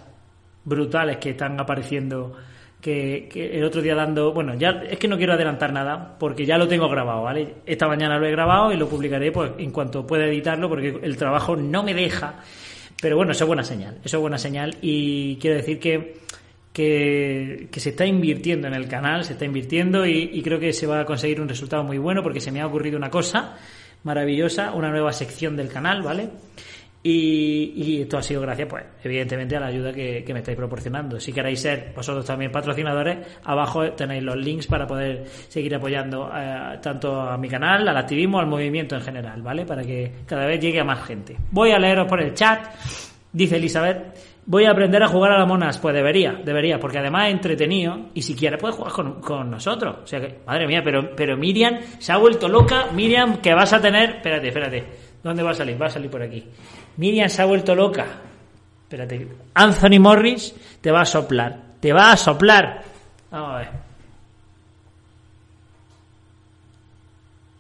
brutales que están apareciendo que, el otro día dando, bueno, ya es que no quiero adelantar nada porque ya lo tengo grabado, ¿vale? Esta mañana lo he grabado y lo publicaré pues en cuanto pueda editarlo porque el trabajo no me deja. Pero bueno, eso es buena señal, eso es buena señal y quiero decir que, que, se está invirtiendo en el canal, se está invirtiendo y, y creo que se va a conseguir un resultado muy bueno porque se me ha ocurrido una cosa maravillosa, una nueva sección del canal, ¿vale? Y, esto ha sido gracias, pues, evidentemente, a la ayuda que, me estáis proporcionando. Si queréis ser vosotros también patrocinadores, abajo tenéis los links para poder seguir apoyando eh, tanto a mi canal, al activismo, al movimiento en general, ¿vale? Para que cada vez llegue a más gente. Voy a leeros por el chat. Dice Elizabeth, voy a aprender a jugar a la monas. Pues debería, debería, porque además es entretenido y si quieres puedes jugar con, con, nosotros. O sea que, madre mía, pero, pero Miriam se ha vuelto loca. Miriam, que vas a tener. Espérate, espérate. ¿Dónde va a salir? Va a salir por aquí. Miriam se ha vuelto loca. Espérate. Anthony Morris te va a soplar. Te va a soplar. Vamos a ver.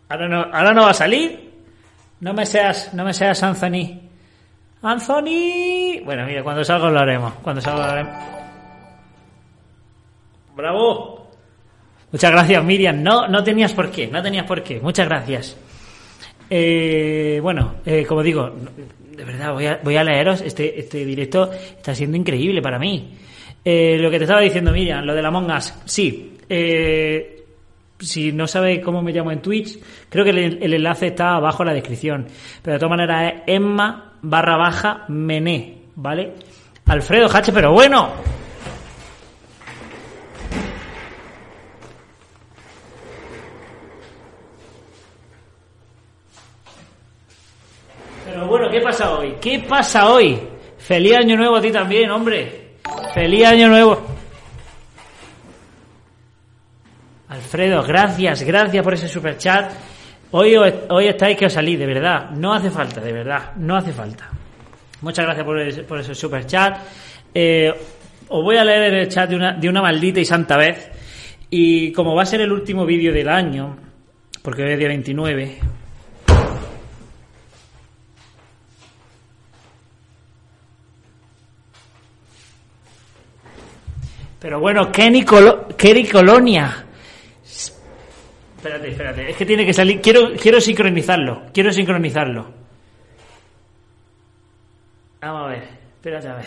Ahora no, ahora no va a salir. No me seas, no me seas Anthony. Anthony. Bueno, mira, cuando salga lo haremos. Cuando salga lo haremos. Bravo. Muchas gracias, Miriam. No, no tenías por qué, no tenías por qué. Muchas gracias. Eh, bueno, eh, como digo, de verdad, voy a, voy a leeros. Este, este directo está siendo increíble para mí. Eh, lo que te estaba diciendo, Miriam, lo de la Mongas, sí. Eh, si no sabes cómo me llamo en Twitch, creo que el, enlace está abajo en la descripción. Pero de todas maneras es Emma barra baja Mené, ¿vale? Alfredo Hache, pero bueno. bueno, ¿qué pasa hoy? ¿Qué pasa hoy? Feliz año nuevo a ti también, hombre. Feliz año nuevo. Alfredo, gracias, gracias por ese super chat. Hoy, hoy estáis que os salís, de verdad. No hace falta, de verdad. No hace falta. Muchas gracias por, ese, por ese super chat. Eh, os voy a leer el chat de una, de una maldita y santa vez. Y como va a ser el último vídeo del año, porque hoy es día 29, Pero bueno, Kenny, Colonia. Espérate, espérate. Es que tiene que salir. Quiero, quiero sincronizarlo. Quiero sincronizarlo. Vamos a ver. Espérate a ver.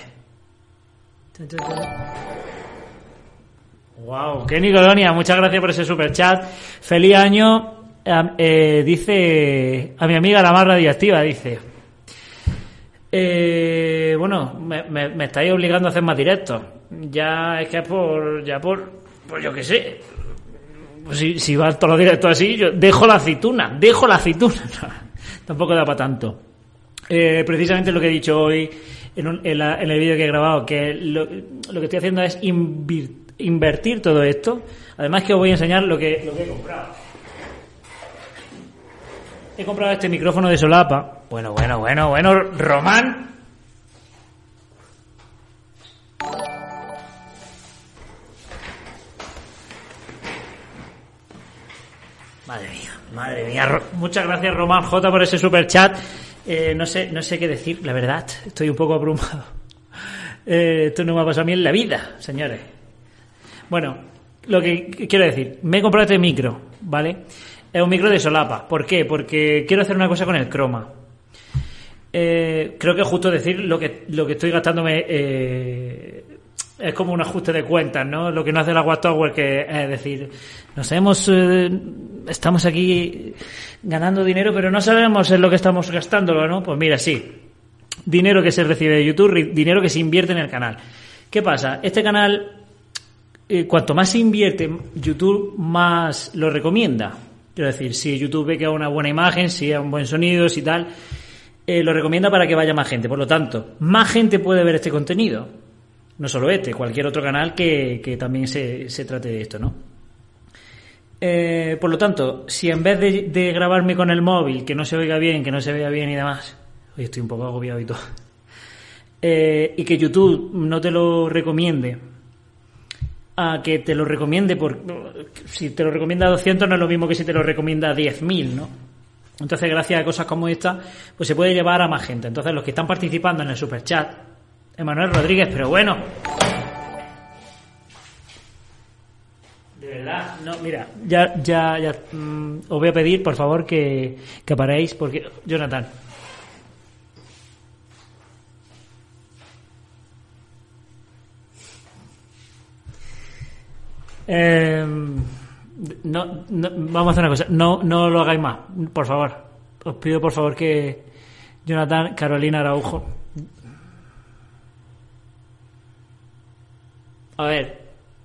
Wow, Kenny Colonia, muchas gracias por ese super chat. Feliz año. Eh, dice a mi amiga la más radiactiva, dice. Eh, bueno, me, estáis obligando a hacer más directos ya es que es por, ya por, pues yo qué sé, si, si va todos los directos así, yo dejo la aceituna, dejo la aceituna, tampoco da para tanto. Eh, precisamente lo que he dicho hoy en, en, el vídeo que he grabado, que lo, que estoy haciendo es invertir todo esto. Además que os voy a enseñar lo que, lo que he comprado. he comprado este micrófono de solapa. Bueno, bueno, bueno, bueno, Román. Madre mía, madre mía. Muchas gracias Román J por ese super chat. Eh, no sé, no sé qué decir, la verdad. Estoy un poco abrumado. Eh, esto no me ha pasado a mí en la vida, señores. Bueno, lo que quiero decir, me he comprado este micro, ¿vale? Es un micro de solapa. ¿Por qué? Porque quiero hacer una cosa con el croma. Eh, creo que es justo decir lo que, lo que estoy gastándome es como un ajuste de cuentas, ¿no? Lo que no hace la Wattower, que es decir, nos hemos, eh, estamos aquí ganando dinero, pero no sabemos en lo que estamos gastándolo, ¿no? Pues mira, sí. Dinero que se recibe de YouTube, dinero que se invierte en el canal. ¿Qué pasa? Este canal, cuanto más se invierte, YouTube más lo recomienda. Quiero decir, si YouTube ve que es una buena imagen, si es un buen sonido, si tal, eh, lo recomienda para que vaya más gente. Por lo tanto, más gente puede ver este contenido. No solo este, cualquier otro canal que, también se, trate de esto, ¿no? Eh, por lo tanto, si en vez de, grabarme con el móvil, que no se oiga bien, que no se vea bien y demás, hoy estoy un poco agobiado y todo, eh, y que YouTube no te lo recomiende a que te lo recomiende por si te lo recomienda a 200 no es lo mismo que si te lo recomienda a 10.000, ¿no? Entonces, gracias a cosas como esta, pues se puede llevar a más gente. Entonces, los que están participando en el super chat, Emanuel Rodríguez, pero bueno. De verdad, no, mira, ya, ya, ya, mm, os voy a pedir, por favor, que, que paréis, porque, Jonathan, Eh, no, vamos a hacer una cosa. No, no lo hagáis más, por favor. Os pido por favor que Jonathan, Carolina Araujo. A ver,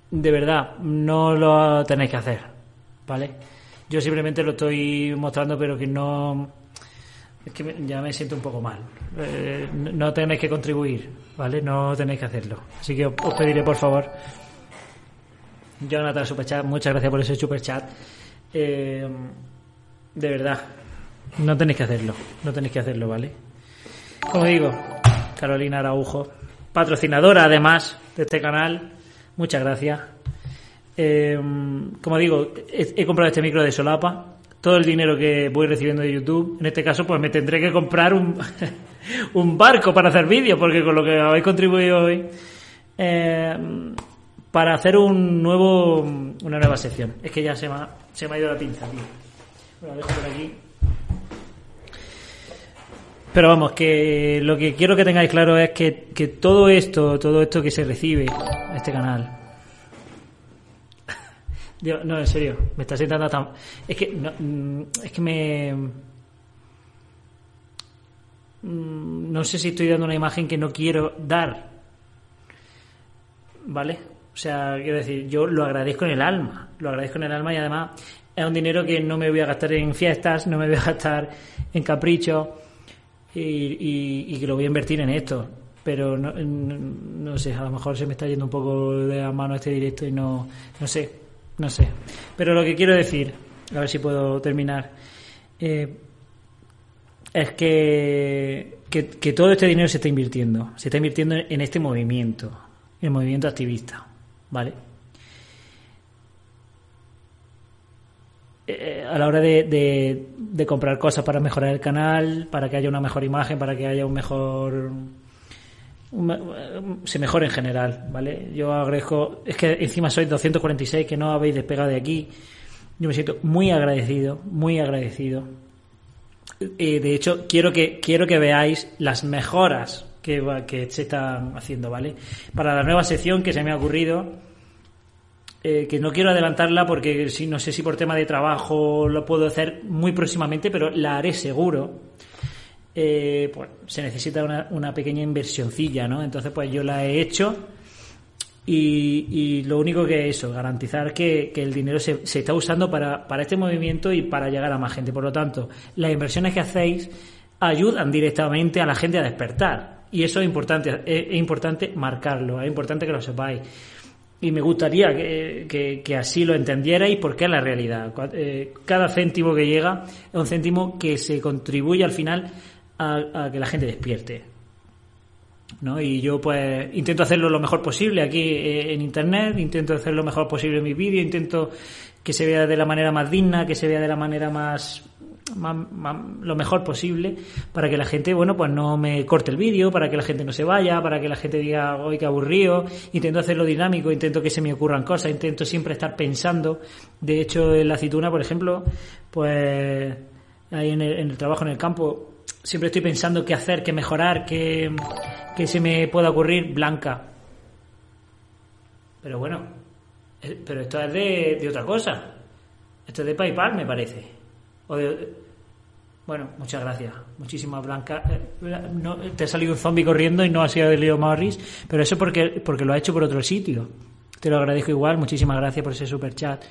de verdad, no lo tenéis que hacer, ¿vale? Yo simplemente lo estoy mostrando, pero que no. Es que ya me siento un poco mal. Eh, no tenéis que contribuir, ¿vale? No tenéis que hacerlo. Así que os pediré, por favor, Jonathan Superchat, muchas gracias por ese Superchat. Eh, de verdad, no tenéis que hacerlo, no tenéis que hacerlo, ¿vale? Como digo, Carolina Araujo, patrocinadora además de este canal, muchas gracias. Eh, como digo, he, comprado este micro de solapa, todo el dinero que voy recibiendo de YouTube, en este caso pues me tendré que comprar un, un barco para hacer vídeos, porque con lo que habéis contribuido hoy... Eh, para hacer un nuevo, una nueva sección. Es que ya se me ha, se me ha ido la pinza. Bueno, dejo por aquí. Pero vamos, que lo que quiero que tengáis claro es que, que todo esto, todo esto que se recibe en este canal. No, en serio, me está sentando tan. Es que, no, mm, es que me. Mm, no sé si estoy dando una imagen que no quiero dar. ¿Vale? O sea, quiero decir, yo lo agradezco en el alma, lo agradezco en el alma y además es un dinero que no me voy a gastar en fiestas, no me voy a gastar en caprichos y, que lo voy a invertir en esto. Pero no, no, sé, a lo mejor se me está yendo un poco de la mano este directo y no, no sé, no sé. Pero lo que quiero decir, a ver si puedo terminar, eh, es que, que, que todo este dinero se está invirtiendo, se está invirtiendo en este movimiento, el movimiento activista. ¿vale? Eh, a la hora de, de, comprar cosas para mejorar el canal, para que haya una mejor imagen, para que haya un mejor se mejore en general, ¿vale? Yo agradezco, es que encima sois 246 que no habéis despegado de aquí. Yo me siento muy agradecido, muy agradecido. Eh, de hecho, quiero que quiero que veáis las mejoras que, que se están haciendo, ¿vale? Para la nueva sección que se me ha ocurrido, eh, que no quiero adelantarla porque si, no sé si por tema de trabajo lo puedo hacer muy próximamente, pero la haré seguro. Eh, pues se necesita una, pequeña inversioncilla, ¿no? Entonces, pues yo la he hecho y, lo único que es eso, garantizar que, que el dinero se, se, está usando para, para este movimiento y para llegar a más gente. Por lo tanto, las inversiones que hacéis ayudan directamente a la gente a despertar. Y eso es importante, es, importante marcarlo, es importante que lo sepáis. Y me gustaría que, que, así lo entendierais porque es la realidad. Eh, cada céntimo que llega es un céntimo que se contribuye al final a, que la gente despierte. ¿no? Y yo pues intento hacerlo lo mejor posible aquí eh, en internet, intento hacer lo mejor posible en mis vídeos, intento que se vea de la manera más digna, que se vea de la manera más lo mejor posible para que la gente, bueno, pues no me corte el vídeo, para que la gente no se vaya, para que la gente diga, hoy qué aburrido. Intento hacerlo dinámico, intento que se me ocurran cosas, intento siempre estar pensando. De hecho, en la aceituna, por ejemplo, pues ahí en el, trabajo en el campo, siempre estoy pensando qué hacer, qué mejorar, qué, qué se me pueda ocurrir blanca. Pero bueno, eh, pero esto es de, de otra cosa. Esto es de PayPal, me parece. Bueno, muchas gracias. Muchísimas Blanca. Eh, no, te ha salido un zombie corriendo y no ha sido de Leo Morris, pero eso porque, porque lo ha hecho por otro sitio. Te lo agradezco igual. Muchísimas gracias por ese super chat.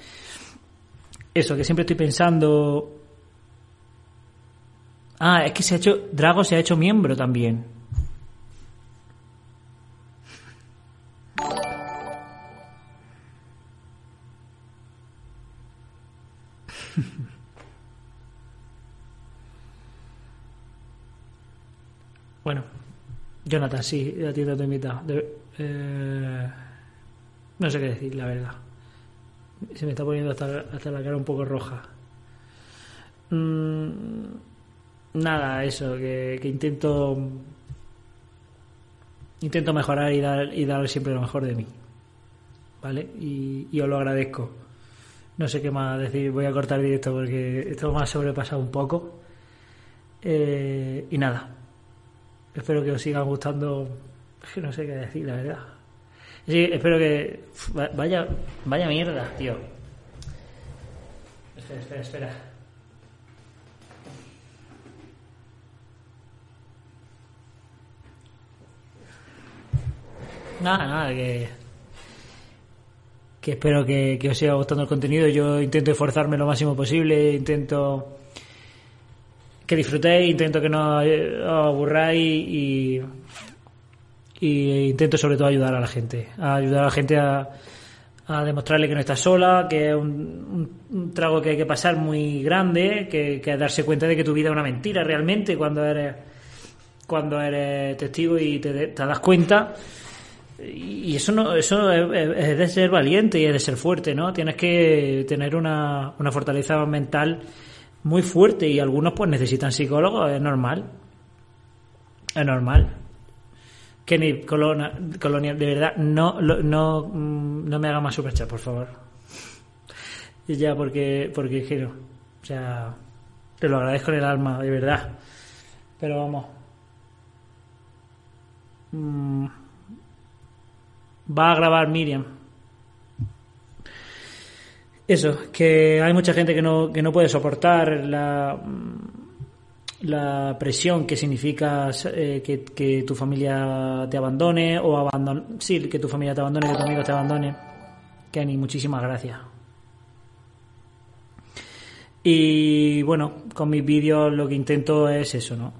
Eso, que siempre estoy pensando. Ah, es que se ha hecho. Drago se ha hecho miembro también. Bueno, Jonathan, sí, a ti te he invitado. Eh, no sé qué decir, la verdad. Se me está poniendo hasta, la cara un poco roja. Mm, nada, eso, que, intento intento mejorar y dar, y dar siempre lo mejor de mí. ¿Vale? Y, y os lo agradezco. No sé qué más decir, voy a cortar directo porque esto me ha sobrepasado un poco. Eh, y nada, Espero que os siga gustando. Es que no sé qué decir, la verdad. Sí, espero que. Vaya, vaya mierda, tío. Espera, espera, espera. Nada, nada, que. Que espero que os siga gustando el contenido. Yo intento esforzarme lo máximo posible, intento que disfrutéis, intento que no os aburráis y, intento sobre todo ayudar a la gente, a ayudar a la gente a, a demostrarle que no está sola, que es un, trago que hay que pasar muy grande, que, que darse cuenta de que tu vida es una mentira realmente cuando eres cuando eres testigo y te, das cuenta. Y eso no eso es, de ser valiente y es de ser fuerte no tienes que tener una, una fortaleza mental muy fuerte y algunos pues necesitan psicólogos, es normal. Es normal. Kenny Colonia, Colonia de verdad, no, no, mm, no me haga más superchat, por favor. Y ya, porque, porque quiero. O sea, te lo agradezco en el alma, de verdad. Pero vamos. Mm, va a grabar Miriam. Eso, que hay mucha gente que no, que no puede soportar la, la presión que significa eh, que, tu familia te abandone o abandone, sí, que tu familia te abandone, que tu amigo te abandone. Kenny, muchísimas gracias. Y bueno, con mis vídeos lo que intento es eso, ¿no?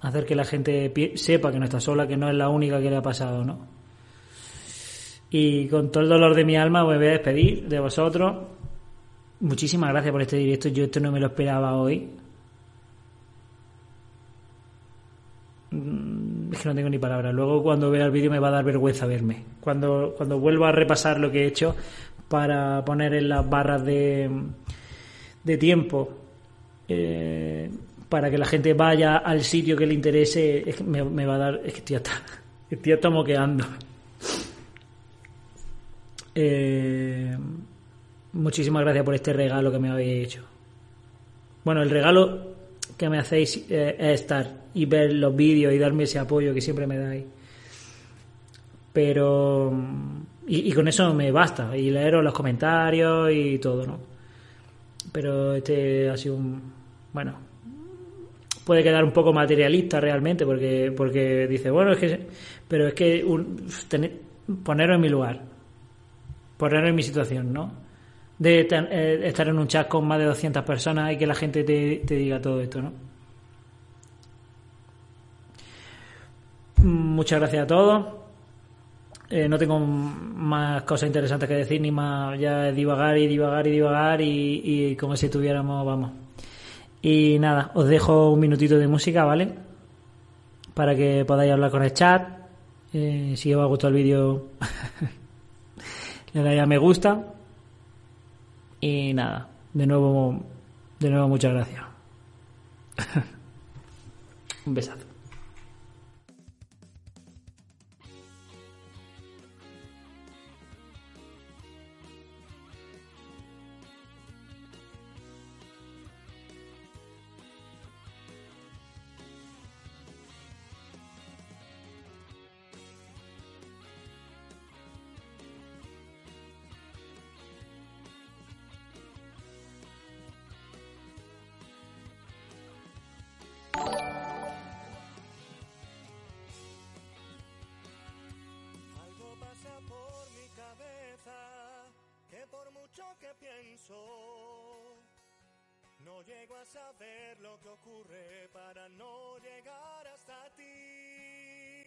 Hacer que la gente sepa que no está sola, que no es la única que le ha pasado, ¿no? Y con todo el dolor de mi alma me voy a despedir de vosotros. Muchísimas gracias por este directo. Yo esto no me lo esperaba hoy. Mm, es que no tengo ni palabras. Luego cuando vea el vídeo me va a dar vergüenza verme. Cuando, cuando vuelva a repasar lo que he hecho para poner en las barras de, de tiempo eh, para que la gente vaya al sitio que le interese, es que me, va a dar... Es que estoy hasta, estoy hasta moqueando. Eh, muchísimas gracias por este regalo que me habéis hecho. Bueno, el regalo que me hacéis eh, es estar y ver los vídeos y darme ese apoyo que siempre me dais. Pero. Y, con eso me basta. Y leeros los comentarios y todo, ¿no? Pero este ha sido un. Bueno. Puede quedar un poco materialista realmente porque, porque dice, bueno, es que. Pero es que. Un, poneros en mi lugar poner en mi situación, ¿no? De eh, estar en un chat con más de 200 personas y que la gente te, diga todo esto, ¿no? Muchas gracias a todos. Eh, no tengo más cosas interesantes que decir, ni más ya divagar y divagar y divagar y, como si tuviéramos, vamos. Y nada, os dejo un minutito de música, ¿vale? Para que podáis hablar con el chat. Eh, si os ha gustado el vídeo, le dais a me gusta. Y nada, de nuevo, de nuevo muchas gracias. un besazo.